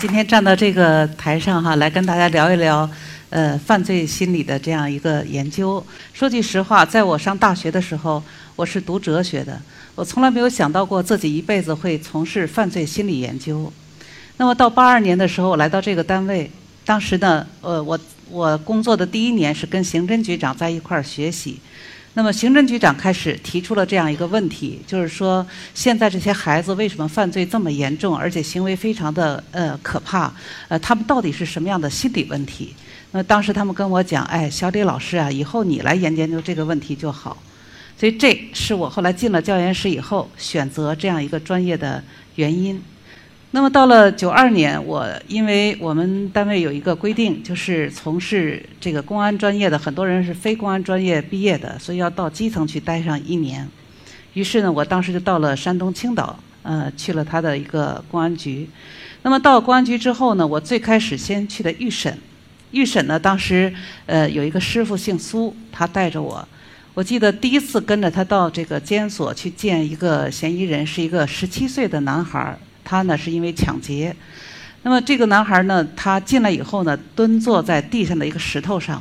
今天站到这个台上哈，来跟大家聊一聊，呃，犯罪心理的这样一个研究。说句实话，在我上大学的时候，我是读哲学的，我从来没有想到过自己一辈子会从事犯罪心理研究。那么到八二年的时候，我来到这个单位，当时呢，呃，我我工作的第一年是跟刑侦局长在一块儿学习。那么，刑侦局长开始提出了这样一个问题，就是说，现在这些孩子为什么犯罪这么严重，而且行为非常的呃可怕？呃，他们到底是什么样的心理问题？那当时他们跟我讲，哎，小李老师啊，以后你来研研究这个问题就好。所以，这是我后来进了教研室以后选择这样一个专业的原因。那么到了九二年，我因为我们单位有一个规定，就是从事这个公安专业的很多人是非公安专业毕业的，所以要到基层去待上一年。于是呢，我当时就到了山东青岛，呃，去了他的一个公安局。那么到公安局之后呢，我最开始先去的预审。预审呢，当时呃有一个师傅姓苏，他带着我。我记得第一次跟着他到这个监所去见一个嫌疑人，是一个十七岁的男孩儿。他呢是因为抢劫，那么这个男孩呢，他进来以后呢，蹲坐在地上的一个石头上。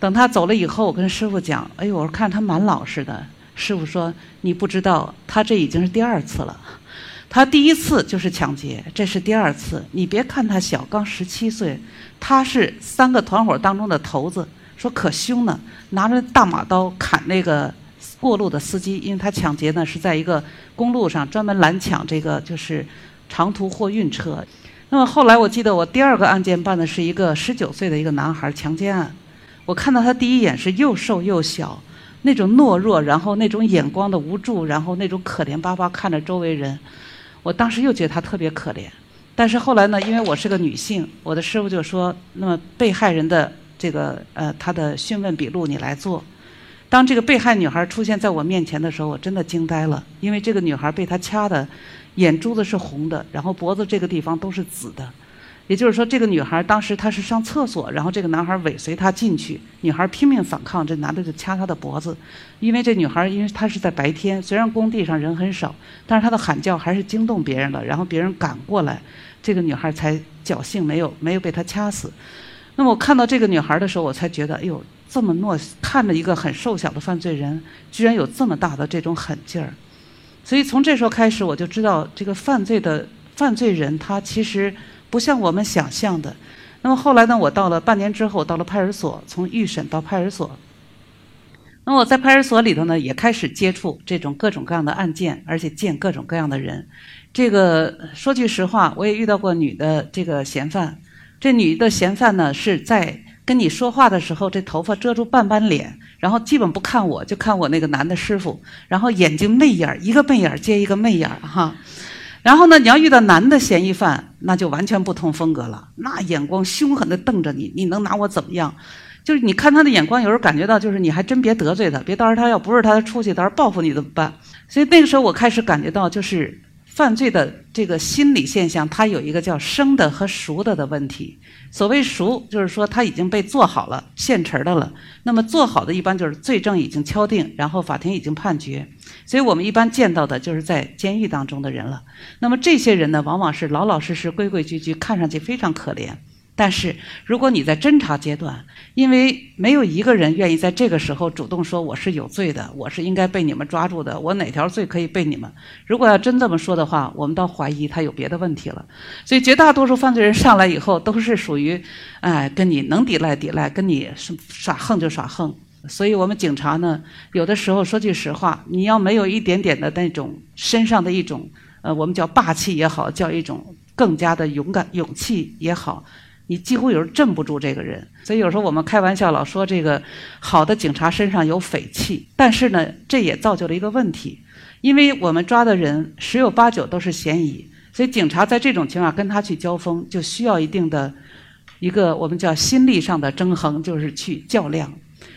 等他走了以后，我跟师傅讲：“哎呦，我看他蛮老实的。”师傅说：“你不知道，他这已经是第二次了。他第一次就是抢劫，这是第二次。你别看他小，刚十七岁，他是三个团伙当中的头子。说可凶呢，拿着大马刀砍那个过路的司机，因为他抢劫呢是在一个公路上专门拦抢这个就是。”长途货运车，那么后来我记得我第二个案件办的是一个十九岁的一个男孩强奸案，我看到他第一眼是又瘦又小，那种懦弱，然后那种眼光的无助，然后那种可怜巴巴看着周围人，我当时又觉得他特别可怜。但是后来呢，因为我是个女性，我的师傅就说，那么被害人的这个呃他的讯问笔录你来做。当这个被害女孩出现在我面前的时候，我真的惊呆了，因为这个女孩被他掐的。眼珠子是红的，然后脖子这个地方都是紫的，也就是说，这个女孩当时她是上厕所，然后这个男孩尾随她进去，女孩拼命反抗，这男的就掐她的脖子。因为这女孩，因为她是在白天，虽然工地上人很少，但是她的喊叫还是惊动别人了，然后别人赶过来，这个女孩才侥幸没有没有被他掐死。那么我看到这个女孩的时候，我才觉得，哎呦，这么懦，看着一个很瘦小的犯罪人，居然有这么大的这种狠劲儿。所以从这时候开始，我就知道这个犯罪的犯罪人他其实不像我们想象的。那么后来呢，我到了半年之后，到了派出所，从预审到派出所。那我在派出所里头呢，也开始接触这种各种各样的案件，而且见各种各样的人。这个说句实话，我也遇到过女的这个嫌犯。这女的嫌犯呢，是在跟你说话的时候，这头发遮住半边脸。然后基本不看我，就看我那个男的师傅，然后眼睛媚眼儿，一个媚眼儿接一个媚眼儿哈。然后呢，你要遇到男的嫌疑犯，那就完全不同风格了，那眼光凶狠的瞪着你，你能拿我怎么样？就是你看他的眼光，有时候感觉到就是你还真别得罪他，别到时候他要不是他出去，到时候报复你怎么办？所以那个时候我开始感觉到就是。犯罪的这个心理现象，它有一个叫生的和熟的的问题。所谓熟，就是说它已经被做好了、现成的了。那么做好的一般就是罪证已经敲定，然后法庭已经判决。所以我们一般见到的就是在监狱当中的人了。那么这些人呢，往往是老老实实、规规矩矩，看上去非常可怜。但是，如果你在侦查阶段，因为没有一个人愿意在这个时候主动说我是有罪的，我是应该被你们抓住的，我哪条罪可以被你们？如果要真这么说的话，我们倒怀疑他有别的问题了。所以，绝大多数犯罪人上来以后都是属于，哎，跟你能抵赖抵赖，跟你耍横就耍横。所以我们警察呢，有的时候说句实话，你要没有一点点的那种身上的一种，呃，我们叫霸气也好，叫一种更加的勇敢勇气也好。你几乎有时候镇不住这个人，所以有时候我们开玩笑老说这个好的警察身上有匪气，但是呢，这也造就了一个问题，因为我们抓的人十有八九都是嫌疑，所以警察在这种情况跟他去交锋，就需要一定的一个我们叫心力上的争衡，就是去较量。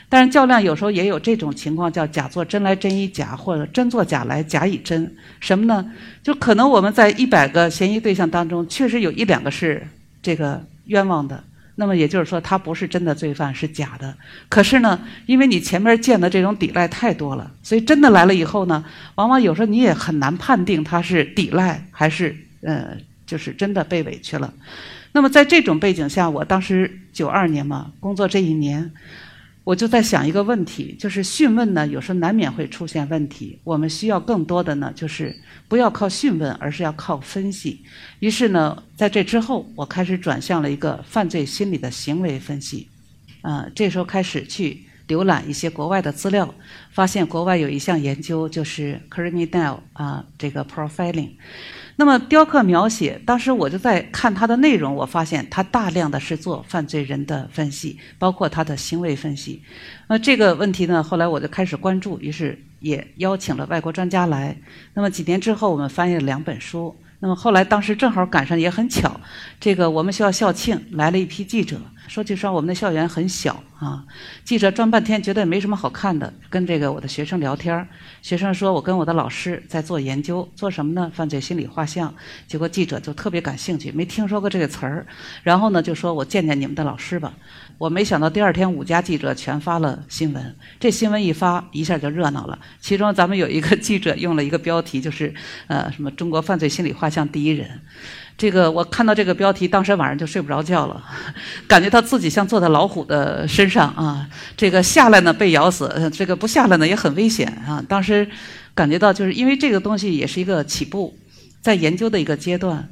但是较量有时候也有这种情况，叫假作真来真以假，或者真作假来假以真。什么呢？就可能我们在一百个嫌疑对象当中，确实有一两个是这个。冤枉的，那么也就是说，他不是真的罪犯，是假的。可是呢，因为你前面见的这种抵赖太多了，所以真的来了以后呢，往往有时候你也很难判定他是抵赖还是呃就是真的被委屈了。那么在这种背景下，我当时九二年嘛，工作这一年。我就在想一个问题，就是讯问呢，有时候难免会出现问题。我们需要更多的呢，就是不要靠讯问，而是要靠分析。于是呢，在这之后，我开始转向了一个犯罪心理的行为分析。啊，这时候开始去浏览一些国外的资料，发现国外有一项研究，就是 criminal 啊，这个 profiling。那么雕刻描写，当时我就在看它的内容，我发现它大量的是做犯罪人的分析，包括他的行为分析。那这个问题呢，后来我就开始关注，于是也邀请了外国专家来。那么几年之后，我们翻译了两本书。那么后来当时正好赶上，也很巧，这个我们学校校庆来了一批记者。说句实话，我们的校园很小啊，记者转半天觉得也没什么好看的，跟这个我的学生聊天学生说我跟我的老师在做研究，做什么呢？犯罪心理画像。结果记者就特别感兴趣，没听说过这个词儿，然后呢就说我见见你们的老师吧。我没想到第二天五家记者全发了新闻，这新闻一发一下就热闹了。其中咱们有一个 记者用了一个标题，就是呃什么中国犯罪心理画像第一人。这个我看到这个标题，当时晚上就睡不着觉了，感觉到自己像坐在老虎的身上啊。这个下来呢被咬死，这个不下来呢也很危险啊。当时感觉到就是因为这个东西也是一个起步，在研究的一个阶段。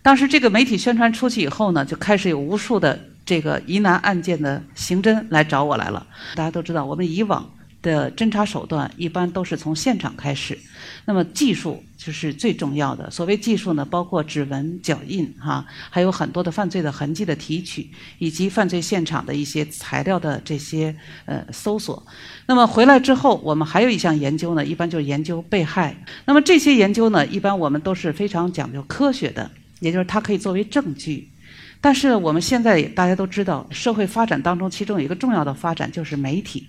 当时这个媒体宣传出去以后呢，就开始有无数的这个疑难案件的刑侦来找我来了。大家都知道，我们以往。的侦查手段一般都是从现场开始，那么技术就是最重要的。所谓技术呢，包括指纹、脚印，哈，还有很多的犯罪的痕迹的提取，以及犯罪现场的一些材料的这些呃搜索。那么回来之后，我们还有一项研究呢，一般就是研究被害。那么这些研究呢，一般我们都是非常讲究科学的，也就是它可以作为证据。但是我们现在大家都知道，社会发展当中，其中有一个重要的发展就是媒体。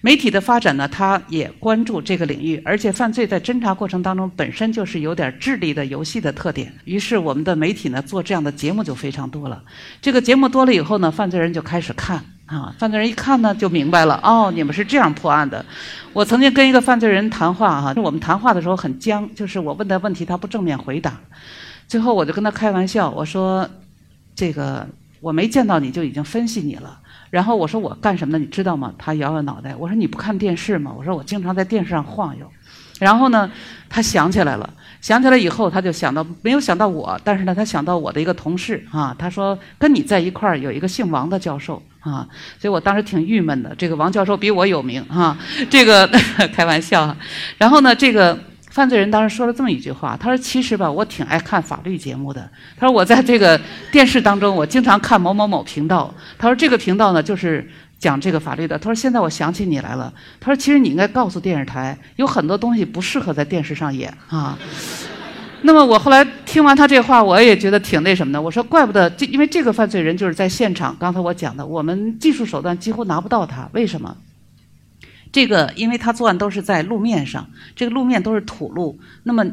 媒体的发展呢，它也关注这个领域，而且犯罪在侦查过程当中本身就是有点智力的游戏的特点。于是我们的媒体呢，做这样的节目就非常多了。这个节目多了以后呢，犯罪人就开始看啊，犯罪人一看呢，就明白了哦，你们是这样破案的。我曾经跟一个犯罪人谈话哈，我们谈话的时候很僵，就是我问他问题，他不正面回答。最后我就跟他开玩笑，我说。这个我没见到你就已经分析你了，然后我说我干什么的你知道吗？他摇摇脑袋，我说你不看电视吗？我说我经常在电视上晃悠，然后呢，他想起来了，想起来以后他就想到没有想到我，但是呢他想到我的一个同事啊，他说跟你在一块儿有一个姓王的教授啊，所以我当时挺郁闷的，这个王教授比我有名啊，这个 开玩笑，然后呢这个。犯罪人当时说了这么一句话，他说：“其实吧，我挺爱看法律节目的。他说我在这个电视当中，我经常看某某某频道。他说这个频道呢，就是讲这个法律的。他说现在我想起你来了。他说其实你应该告诉电视台，有很多东西不适合在电视上演啊。那么我后来听完他这话，我也觉得挺那什么的。我说怪不得，这因为这个犯罪人就是在现场。刚才我讲的，我们技术手段几乎拿不到他，为什么？”这个，因为他作案都是在路面上，这个路面都是土路，那么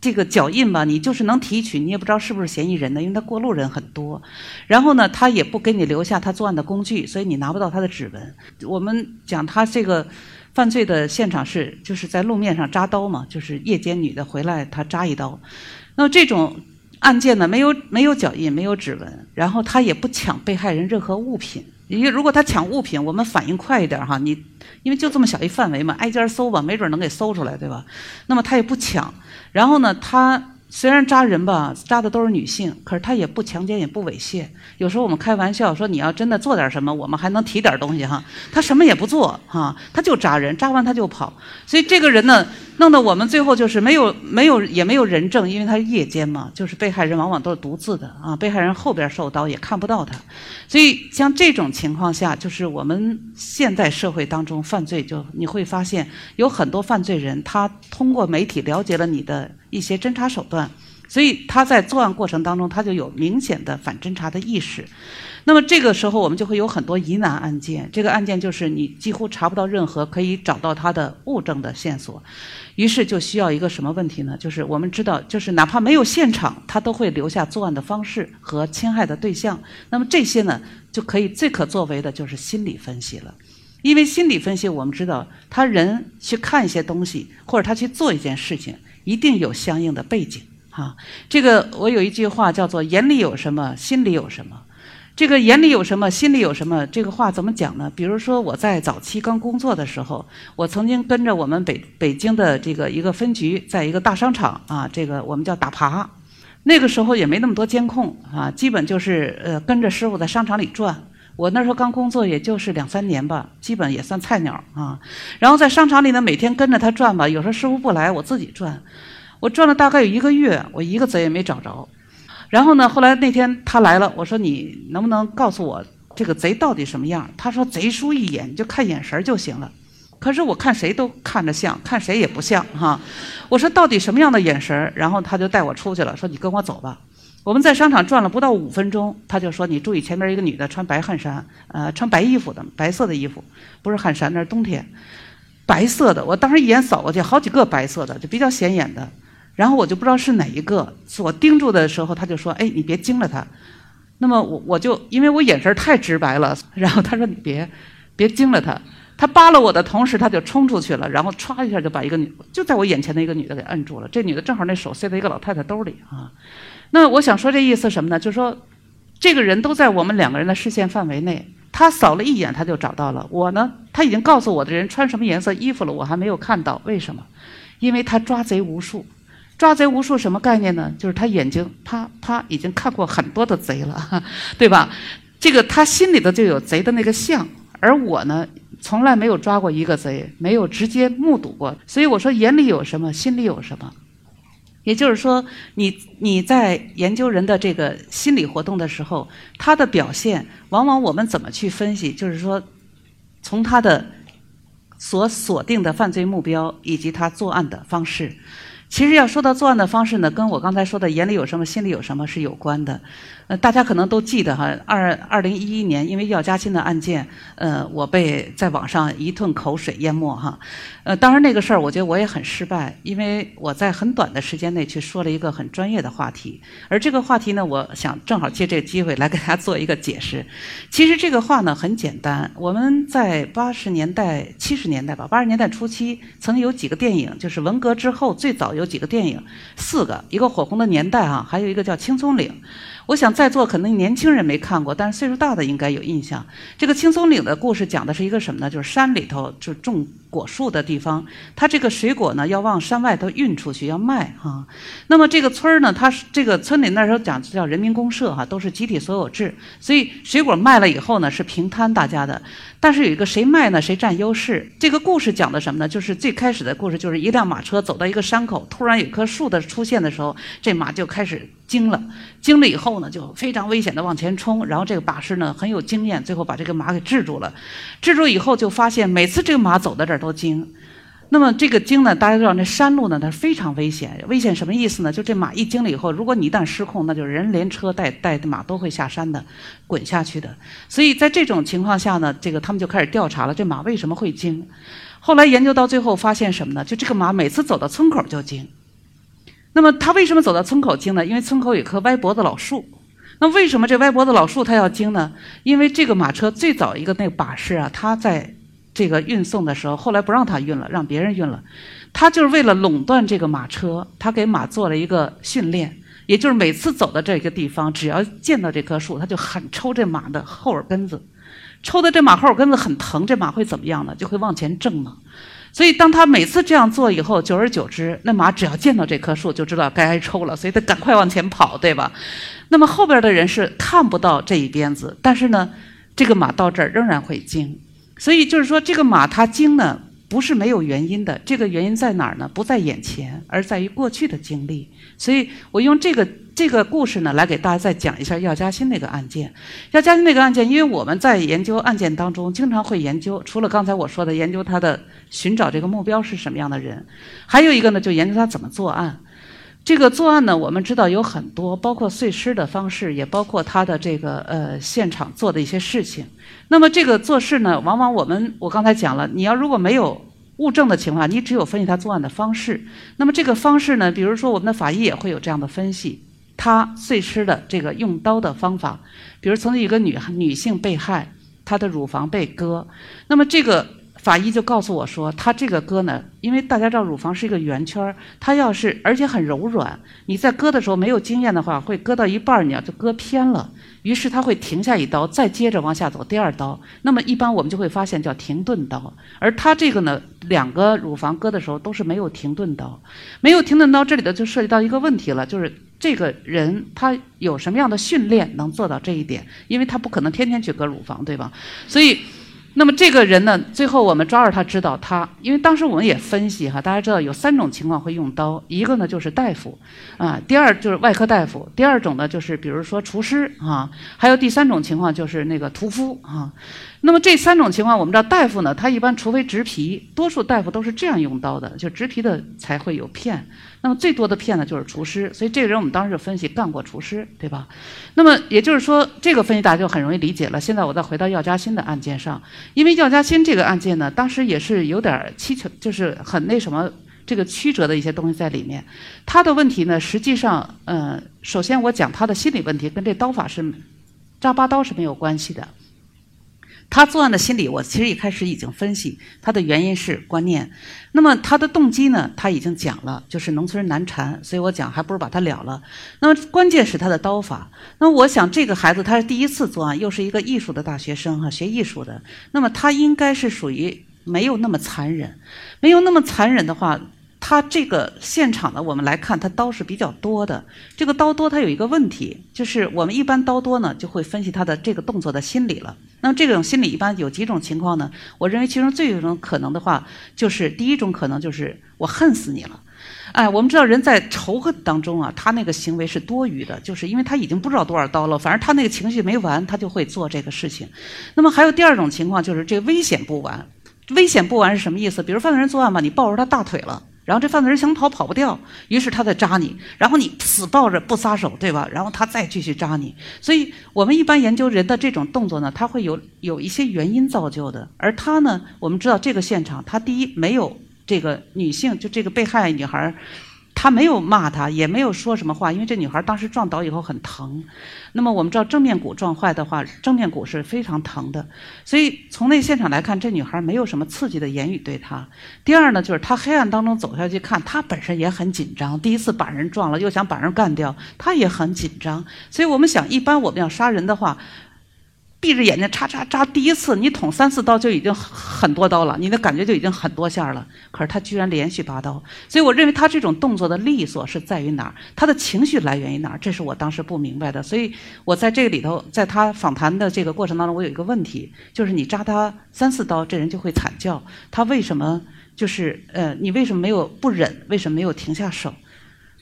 这个脚印吧，你就是能提取，你也不知道是不是嫌疑人的，因为他过路人很多。然后呢，他也不给你留下他作案的工具，所以你拿不到他的指纹。我们讲他这个犯罪的现场是就是在路面上扎刀嘛，就是夜间女的回来他扎一刀。那么这种案件呢，没有没有脚印，没有指纹，然后他也不抢被害人任何物品。因为如果他抢物品，我们反应快一点哈，你。因为就这么小一范围嘛，挨家搜吧，没准能给搜出来，对吧？那么他也不抢，然后呢，他虽然扎人吧，扎的都是女性，可是他也不强奸，也不猥亵。有时候我们开玩笑说，你要真的做点什么，我们还能提点东西哈。他什么也不做哈，他就扎人，扎完他就跑。所以这个人呢。弄得我们最后就是没有没有也没有人证，因为他是夜间嘛，就是被害人往往都是独自的啊，被害人后边受刀也看不到他，所以像这种情况下，就是我们现在社会当中犯罪，就你会发现有很多犯罪人，他通过媒体了解了你的一些侦查手段，所以他在作案过程当中，他就有明显的反侦查的意识。那么这个时候，我们就会有很多疑难案件。这个案件就是你几乎查不到任何可以找到他的物证的线索，于是就需要一个什么问题呢？就是我们知道，就是哪怕没有现场，他都会留下作案的方式和侵害的对象。那么这些呢，就可以最可作为的就是心理分析了，因为心理分析我们知道，他人去看一些东西或者他去做一件事情，一定有相应的背景。哈。这个我有一句话叫做“眼里有什么，心里有什么”。这个眼里有什么，心里有什么？这个话怎么讲呢？比如说我在早期刚工作的时候，我曾经跟着我们北北京的这个一个分局，在一个大商场啊，这个我们叫打耙。那个时候也没那么多监控啊，基本就是呃跟着师傅在商场里转。我那时候刚工作，也就是两三年吧，基本也算菜鸟啊。然后在商场里呢，每天跟着他转吧，有时候师傅不来，我自己转。我转了大概有一个月，我一个贼也没找着。然后呢？后来那天他来了，我说你能不能告诉我这个贼到底什么样？他说贼叔一眼就看眼神就行了。可是我看谁都看着像，看谁也不像哈。我说到底什么样的眼神？然后他就带我出去了，说你跟我走吧。我们在商场转了不到五分钟，他就说你注意前面一个女的穿白汗衫，呃，穿白衣服的，白色的衣服，不是汗衫，那是冬天，白色的。我当时一眼扫过去，好几个白色的，就比较显眼的。然后我就不知道是哪一个，我盯住的时候，他就说：“哎，你别惊了他。”那么我我就因为我眼神太直白了，然后他说：“你别别惊了他。”他扒了我的同时，他就冲出去了，然后歘一下就把一个女就在我眼前的一个女的给摁住了。这女的正好那手塞在一个老太太兜里啊。那我想说这意思什么呢？就是说，这个人都在我们两个人的视线范围内，他扫了一眼他就找到了我呢。他已经告诉我的人穿什么颜色衣服了，我还没有看到，为什么？因为他抓贼无数。抓贼无数什么概念呢？就是他眼睛啪啪已经看过很多的贼了，对吧？这个他心里头就有贼的那个像，而我呢，从来没有抓过一个贼，没有直接目睹过。所以我说眼里有什么，心里有什么。也就是说，你你在研究人的这个心理活动的时候，他的表现往往我们怎么去分析？就是说，从他的所锁定的犯罪目标以及他作案的方式。其实要说到作案的方式呢，跟我刚才说的眼里有什么，心里有什么是有关的。呃，大家可能都记得哈，二二零一一年因为药家鑫的案件，呃，我被在网上一顿口水淹没哈。呃，当然那个事儿，我觉得我也很失败，因为我在很短的时间内去说了一个很专业的话题，而这个话题呢，我想正好借这个机会来给大家做一个解释。其实这个话呢很简单，我们在八十年代、七十年代吧，八十年代初期曾经有几个电影，就是文革之后最早有有几个电影，四个，一个火红的年代啊，还有一个叫《青松岭》。我想在座可能年轻人没看过，但是岁数大的应该有印象。这个青松岭的故事讲的是一个什么呢？就是山里头就种果树的地方，它这个水果呢要往山外头运出去要卖哈。那么这个村儿呢，它是这个村里那时候讲叫人民公社哈，都是集体所有制，所以水果卖了以后呢是平摊大家的。但是有一个谁卖呢？谁占优势？这个故事讲的什么呢？就是最开始的故事，就是一辆马车走到一个山口，突然有棵树的出现的时候，这马就开始惊了。惊了以后呢，就非常危险的往前冲。然后这个把式呢很有经验，最后把这个马给制住了。制住以后就发现，每次这个马走到这儿都惊。那么这个惊呢，大家知道，那山路呢，它非常危险。危险什么意思呢？就这马一惊了以后，如果你一旦失控，那就人连车带带马都会下山的，滚下去的。所以在这种情况下呢，这个他们就开始调查了，这马为什么会惊？后来研究到最后发现什么呢？就这个马每次走到村口就惊。那么他为什么走到村口惊呢？因为村口有棵歪脖子老树。那为什么这歪脖子老树他要惊呢？因为这个马车最早一个那个把式啊，它在。这个运送的时候，后来不让他运了，让别人运了。他就是为了垄断这个马车，他给马做了一个训练，也就是每次走到这个地方，只要见到这棵树，他就狠抽这马的后耳根子，抽的这马后耳根子很疼，这马会怎么样呢？就会往前挣嘛。所以当他每次这样做以后，久而久之，那马只要见到这棵树，就知道该挨抽了，所以他赶快往前跑，对吧？那么后边的人是看不到这一鞭子，但是呢，这个马到这儿仍然会惊。所以就是说，这个马它惊呢，不是没有原因的。这个原因在哪儿呢？不在眼前，而在于过去的经历。所以我用这个这个故事呢，来给大家再讲一下药家鑫那个案件。药家鑫那个案件，因为我们在研究案件当中，经常会研究，除了刚才我说的研究他的寻找这个目标是什么样的人，还有一个呢，就研究他怎么作案。这个作案呢，我们知道有很多，包括碎尸的方式，也包括他的这个呃现场做的一些事情。那么这个做事呢，往往我们我刚才讲了，你要如果没有物证的情况下，你只有分析他作案的方式。那么这个方式呢，比如说我们的法医也会有这样的分析，他碎尸的这个用刀的方法，比如曾经一个女女性被害，她的乳房被割，那么这个。法医就告诉我说，他这个割呢，因为大家知道乳房是一个圆圈儿，它要是而且很柔软，你在割的时候没有经验的话，会割到一半儿你要就割偏了，于是他会停下一刀，再接着往下走第二刀。那么一般我们就会发现叫停顿刀，而他这个呢，两个乳房割的时候都是没有停顿刀，没有停顿刀，这里头就涉及到一个问题了，就是这个人他有什么样的训练能做到这一点？因为他不可能天天去割乳房，对吧？所以。那么这个人呢，最后我们抓着他，知道他，因为当时我们也分析哈，大家知道有三种情况会用刀，一个呢就是大夫，啊，第二就是外科大夫，第二种呢就是比如说厨师啊，还有第三种情况就是那个屠夫啊。那么这三种情况，我们知道大夫呢，他一般除非植皮，多数大夫都是这样用刀的，就植皮的才会有片。那么最多的片呢，就是厨师。所以这个人我们当时就分析干过厨师，对吧？那么也就是说，这个分析大家就很容易理解了。现在我再回到药家鑫的案件上，因为药家鑫这个案件呢，当时也是有点蹊跷，就是很那什么，这个曲折的一些东西在里面。他的问题呢，实际上，呃，首先我讲他的心理问题跟这刀法是扎八刀是没有关系的。他作案的心理，我其实一开始已经分析，他的原因是观念。那么他的动机呢？他已经讲了，就是农村人难缠，所以我讲还不如把他了了。那么关键是他的刀法。那么我想这个孩子他是第一次作案，又是一个艺术的大学生哈，学艺术的，那么他应该是属于没有那么残忍，没有那么残忍的话。他这个现场呢，我们来看，他刀是比较多的。这个刀多，它有一个问题，就是我们一般刀多呢，就会分析他的这个动作的心理了。那么这种心理一般有几种情况呢？我认为其中最有一种可能的话，就是第一种可能就是我恨死你了。哎，我们知道人在仇恨当中啊，他那个行为是多余的，就是因为他已经不知道多少刀了，反正他那个情绪没完，他就会做这个事情。那么还有第二种情况，就是这个危险不完。危险不完是什么意思？比如犯罪人作案吧，你抱着他大腿了。然后这犯罪人想跑跑不掉，于是他在扎你，然后你死抱着不撒手，对吧？然后他再继续扎你。所以我们一般研究人的这种动作呢，他会有有一些原因造就的。而他呢，我们知道这个现场，他第一没有这个女性，就这个被害女孩。他没有骂他，也没有说什么话，因为这女孩当时撞倒以后很疼。那么我们知道正面骨撞坏的话，正面骨是非常疼的。所以从那现场来看，这女孩没有什么刺激的言语对他。第二呢，就是他黑暗当中走下去看，他本身也很紧张。第一次把人撞了，又想把人干掉，他也很紧张。所以我们想，一般我们要杀人的话。闭着眼睛插插扎，第一次你捅三四刀就已经很多刀了，你的感觉就已经很多下了。可是他居然连续八刀，所以我认为他这种动作的利索是在于哪儿？他的情绪来源于哪儿？这是我当时不明白的。所以我在这个里头，在他访谈的这个过程当中，我有一个问题，就是你扎他三四刀，这人就会惨叫，他为什么就是呃，你为什么没有不忍？为什么没有停下手？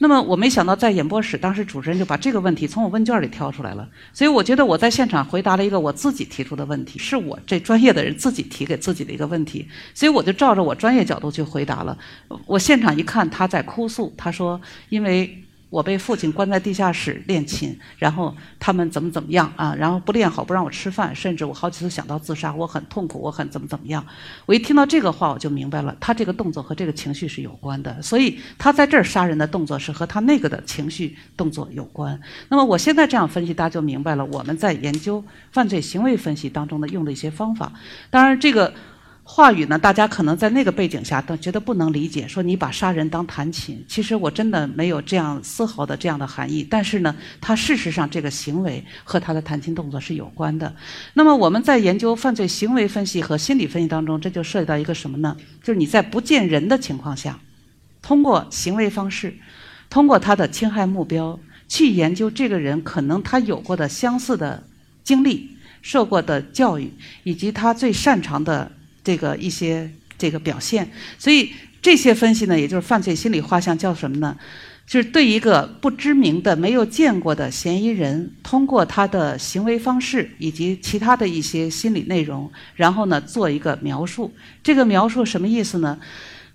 那么我没想到，在演播室，当时主持人就把这个问题从我问卷里挑出来了。所以我觉得我在现场回答了一个我自己提出的问题，是我这专业的人自己提给自己的一个问题。所以我就照着我专业角度去回答了。我现场一看，他在哭诉，他说因为。我被父亲关在地下室练琴，然后他们怎么怎么样啊？然后不练好不让我吃饭，甚至我好几次想到自杀，我很痛苦，我很怎么怎么样。我一听到这个话，我就明白了，他这个动作和这个情绪是有关的，所以他在这儿杀人的动作是和他那个的情绪动作有关。那么我现在这样分析，大家就明白了我们在研究犯罪行为分析当中的用的一些方法。当然这个。话语呢？大家可能在那个背景下都觉得不能理解，说你把杀人当弹琴。其实我真的没有这样丝毫的这样的含义。但是呢，他事实上这个行为和他的弹琴动作是有关的。那么我们在研究犯罪行为分析和心理分析当中，这就涉及到一个什么呢？就是你在不见人的情况下，通过行为方式，通过他的侵害目标，去研究这个人可能他有过的相似的经历、受过的教育，以及他最擅长的。这个一些这个表现，所以这些分析呢，也就是犯罪心理画像叫什么呢？就是对一个不知名的、没有见过的嫌疑人，通过他的行为方式以及其他的一些心理内容，然后呢做一个描述。这个描述什么意思呢？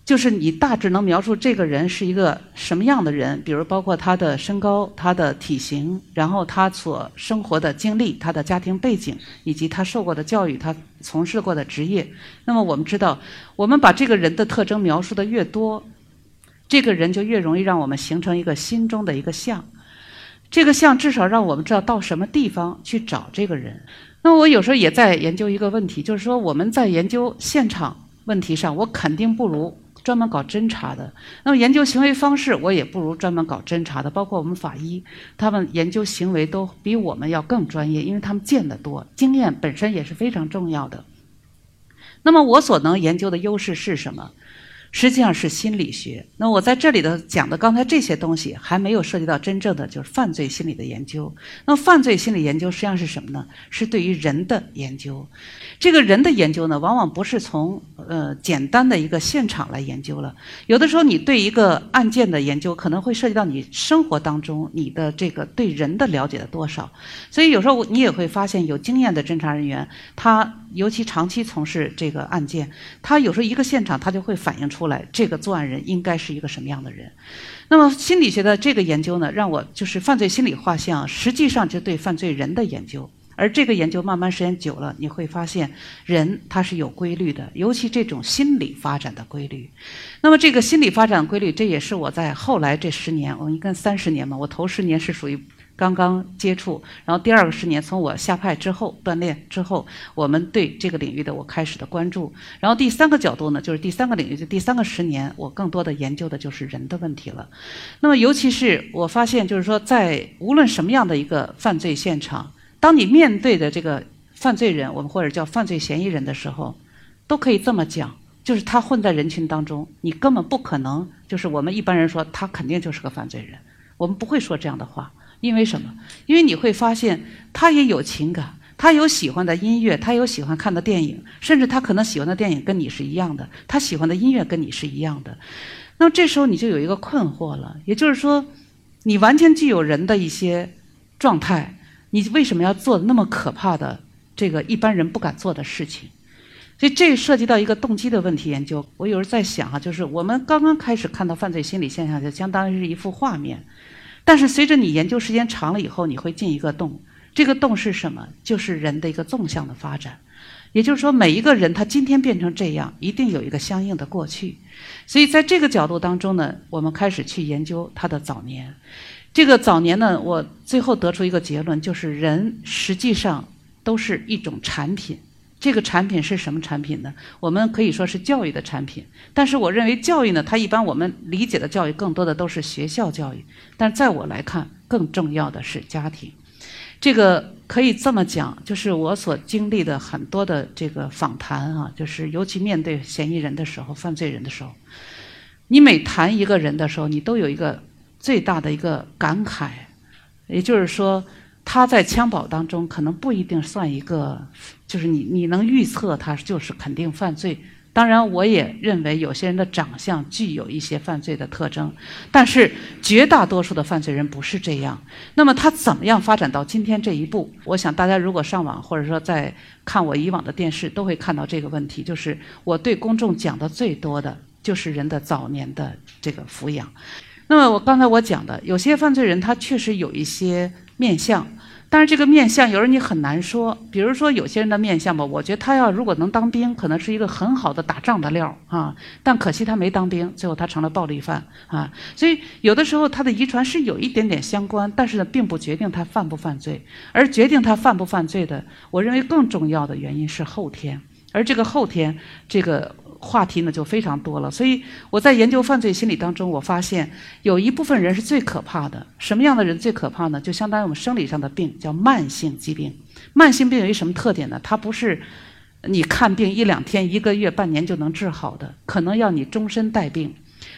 就是你大致能描述这个人是一个什么样的人，比如包括他的身高、他的体型，然后他所生活的经历、他的家庭背景，以及他受过的教育、他从事过的职业。那么我们知道，我们把这个人的特征描述的越多，这个人就越容易让我们形成一个心中的一个像。这个像至少让我们知道到什么地方去找这个人。那我有时候也在研究一个问题，就是说我们在研究现场。问题上，我肯定不如专门搞侦查的。那么研究行为方式，我也不如专门搞侦查的。包括我们法医，他们研究行为都比我们要更专业，因为他们见得多，经验本身也是非常重要的。那么我所能研究的优势是什么？实际上是心理学。那我在这里的讲的刚才这些东西，还没有涉及到真正的就是犯罪心理的研究。那犯罪心理研究实际上是什么呢？是对于人的研究。这个人的研究呢，往往不是从呃简单的一个现场来研究了。有的时候你对一个案件的研究，可能会涉及到你生活当中你的这个对人的了解的多少。所以有时候你也会发现，有经验的侦查人员，他尤其长期从事这个案件，他有时候一个现场他就会反映出来，这个作案人应该是一个什么样的人。那么心理学的这个研究呢，让我就是犯罪心理画像，实际上就对犯罪人的研究。而这个研究慢慢时间久了，你会发现人他是有规律的，尤其这种心理发展的规律。那么这个心理发展规律，这也是我在后来这十年，我应该三十年嘛，我头十年是属于刚刚接触，然后第二个十年从我下派之后锻炼之后，我们对这个领域的我开始的关注，然后第三个角度呢，就是第三个领域，就第三个十年，我更多的研究的就是人的问题了。那么尤其是我发现，就是说在无论什么样的一个犯罪现场。当你面对的这个犯罪人，我们或者叫犯罪嫌疑人的时候，都可以这么讲，就是他混在人群当中，你根本不可能，就是我们一般人说他肯定就是个犯罪人，我们不会说这样的话，因为什么？因为你会发现他也有情感，他有喜欢的音乐，他有喜欢看的电影，甚至他可能喜欢的电影跟你是一样的，他喜欢的音乐跟你是一样的。那么这时候你就有一个困惑了，也就是说，你完全具有人的一些状态。你为什么要做那么可怕的这个一般人不敢做的事情？所以这涉及到一个动机的问题研究。我有时候在想哈，就是我们刚刚开始看到犯罪心理现象，就相当于是一幅画面。但是随着你研究时间长了以后，你会进一个洞。这个洞是什么？就是人的一个纵向的发展。也就是说，每一个人他今天变成这样，一定有一个相应的过去。所以在这个角度当中呢，我们开始去研究他的早年。这个早年呢，我最后得出一个结论，就是人实际上都是一种产品。这个产品是什么产品呢？我们可以说是教育的产品。但是我认为教育呢，它一般我们理解的教育更多的都是学校教育。但在我来看，更重要的是家庭。这个可以这么讲，就是我所经历的很多的这个访谈啊，就是尤其面对嫌疑人的时候、犯罪人的时候，你每谈一个人的时候，你都有一个。最大的一个感慨，也就是说，他在襁褓当中可能不一定算一个，就是你你能预测他就是肯定犯罪。当然，我也认为有些人的长相具有一些犯罪的特征，但是绝大多数的犯罪人不是这样。那么他怎么样发展到今天这一步？我想大家如果上网或者说在看我以往的电视，都会看到这个问题。就是我对公众讲的最多的就是人的早年的这个抚养。那么我刚才我讲的，有些犯罪人他确实有一些面相，但是这个面相有时候你很难说。比如说有些人的面相吧，我觉得他要如果能当兵，可能是一个很好的打仗的料啊。但可惜他没当兵，最后他成了暴力犯啊。所以有的时候他的遗传是有一点点相关，但是呢，并不决定他犯不犯罪。而决定他犯不犯罪的，我认为更重要的原因是后天。而这个后天，这个。话题呢就非常多了，所以我在研究犯罪心理当中，我发现有一部分人是最可怕的。什么样的人最可怕呢？就相当于我们生理上的病，叫慢性疾病。慢性病有一什么特点呢？它不是你看病一两天、一个月、半年就能治好的，可能要你终身带病。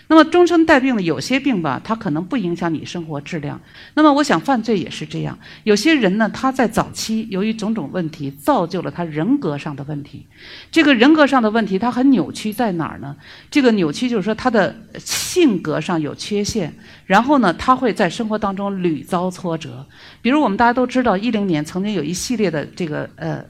那么终身带病的有些病吧，它可能不影响你生活质量。那么我想犯罪也是这样，有些人呢，他在早期由于种种问题，造就了他人格上的问题。这个人格上的问题，他很扭曲在哪儿呢？这个扭曲就是说他的性格上有缺陷，然后呢，他会在生活当中屡遭挫折。比如我们大家都知道，一零年曾经有一系列的这个呃。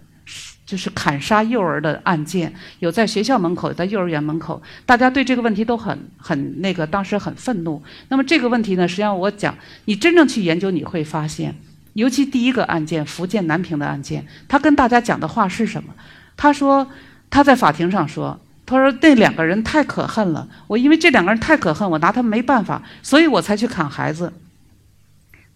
就是砍杀幼儿的案件，有在学校门口，在幼儿园门口，大家对这个问题都很很那个，当时很愤怒。那么这个问题呢，实际上我讲，你真正去研究，你会发现，尤其第一个案件，福建南平的案件，他跟大家讲的话是什么？他说他在法庭上说，他说那两个人太可恨了，我因为这两个人太可恨，我拿他们没办法，所以我才去砍孩子。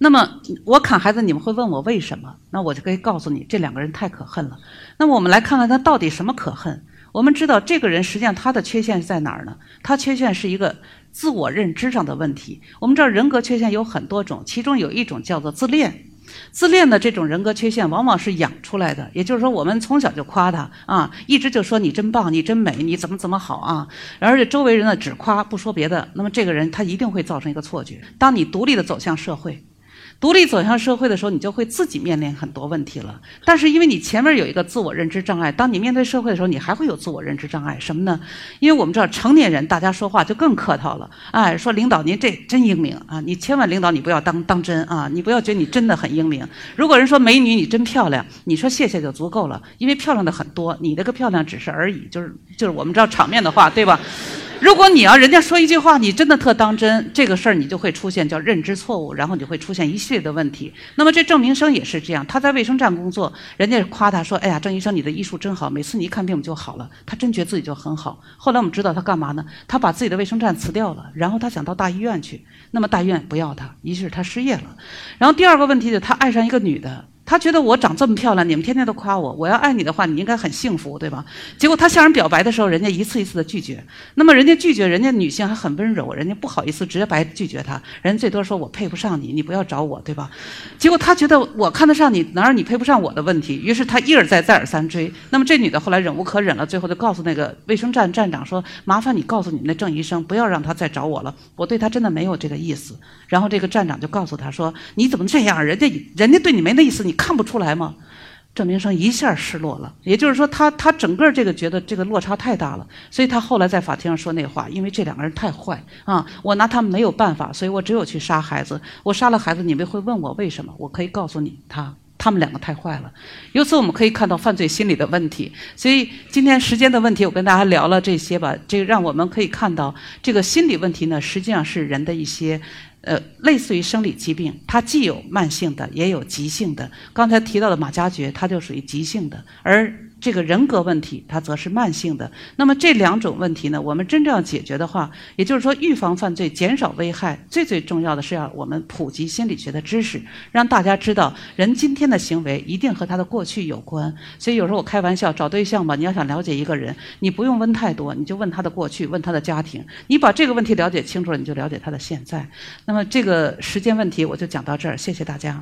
那么我砍孩子，你们会问我为什么？那我就可以告诉你，这两个人太可恨了。那么我们来看看他到底什么可恨。我们知道这个人实际上他的缺陷是在哪儿呢？他缺陷是一个自我认知上的问题。我们知道人格缺陷有很多种，其中有一种叫做自恋。自恋的这种人格缺陷往往是养出来的，也就是说，我们从小就夸他啊，一直就说你真棒，你真美，你怎么怎么好啊，而且周围人呢只夸不说别的，那么这个人他一定会造成一个错觉。当你独立的走向社会。独立走向社会的时候，你就会自己面临很多问题了。但是因为你前面有一个自我认知障碍，当你面对社会的时候，你还会有自我认知障碍。什么呢？因为我们知道成年人大家说话就更客套了。哎，说领导您这真英明啊！你千万领导你不要当当真啊！你不要觉得你真的很英明。如果人说美女你真漂亮，你说谢谢就足够了，因为漂亮的很多，你这个漂亮只是而已，就是就是我们知道场面的话，对吧？如果你要人家说一句话，你真的特当真，这个事儿你就会出现叫认知错误，然后你会出现一系列的问题。那么这郑明生也是这样，他在卫生站工作，人家夸他说：“哎呀，郑医生你的医术真好，每次你一看病就好了。”他真觉得自己就很好。后来我们知道他干嘛呢？他把自己的卫生站辞掉了，然后他想到大医院去。那么大医院不要他，于是他失业了。然后第二个问题就是他爱上一个女的。他觉得我长这么漂亮，你们天天都夸我，我要爱你的话，你应该很幸福，对吧？结果他向人表白的时候，人家一次一次的拒绝。那么人家拒绝，人家女性还很温柔，人家不好意思直接白拒绝他，人家最多说我配不上你，你不要找我，对吧？结果他觉得我看得上你，哪有你配不上我的问题？于是他一而再再而三追。那么这女的后来忍无可忍了，最后就告诉那个卫生站站长说：“麻烦你告诉你们那郑医生，不要让他再找我了，我对他真的没有这个意思。”然后这个站长就告诉他说：“你怎么这样？人家人家对你没那意思，你看不出来吗？”郑明生一下失落了，也就是说，他他整个这个觉得这个落差太大了，所以他后来在法庭上说那话，因为这两个人太坏啊，我拿他们没有办法，所以我只有去杀孩子。我杀了孩子，你们会问我为什么？我可以告诉你，他他们两个太坏了。由此我们可以看到犯罪心理的问题。所以今天时间的问题，我跟大家聊了这些吧，这让我们可以看到这个心理问题呢，实际上是人的一些。呃，类似于生理疾病，它既有慢性的，也有急性的。刚才提到的马加爵，它就属于急性的，而。这个人格问题，它则是慢性的。那么这两种问题呢，我们真正要解决的话，也就是说预防犯罪、减少危害，最最重要的是要我们普及心理学的知识，让大家知道人今天的行为一定和他的过去有关。所以有时候我开玩笑，找对象吧，你要想了解一个人，你不用问太多，你就问他的过去，问他的家庭。你把这个问题了解清楚了，你就了解他的现在。那么这个时间问题我就讲到这儿，谢谢大家。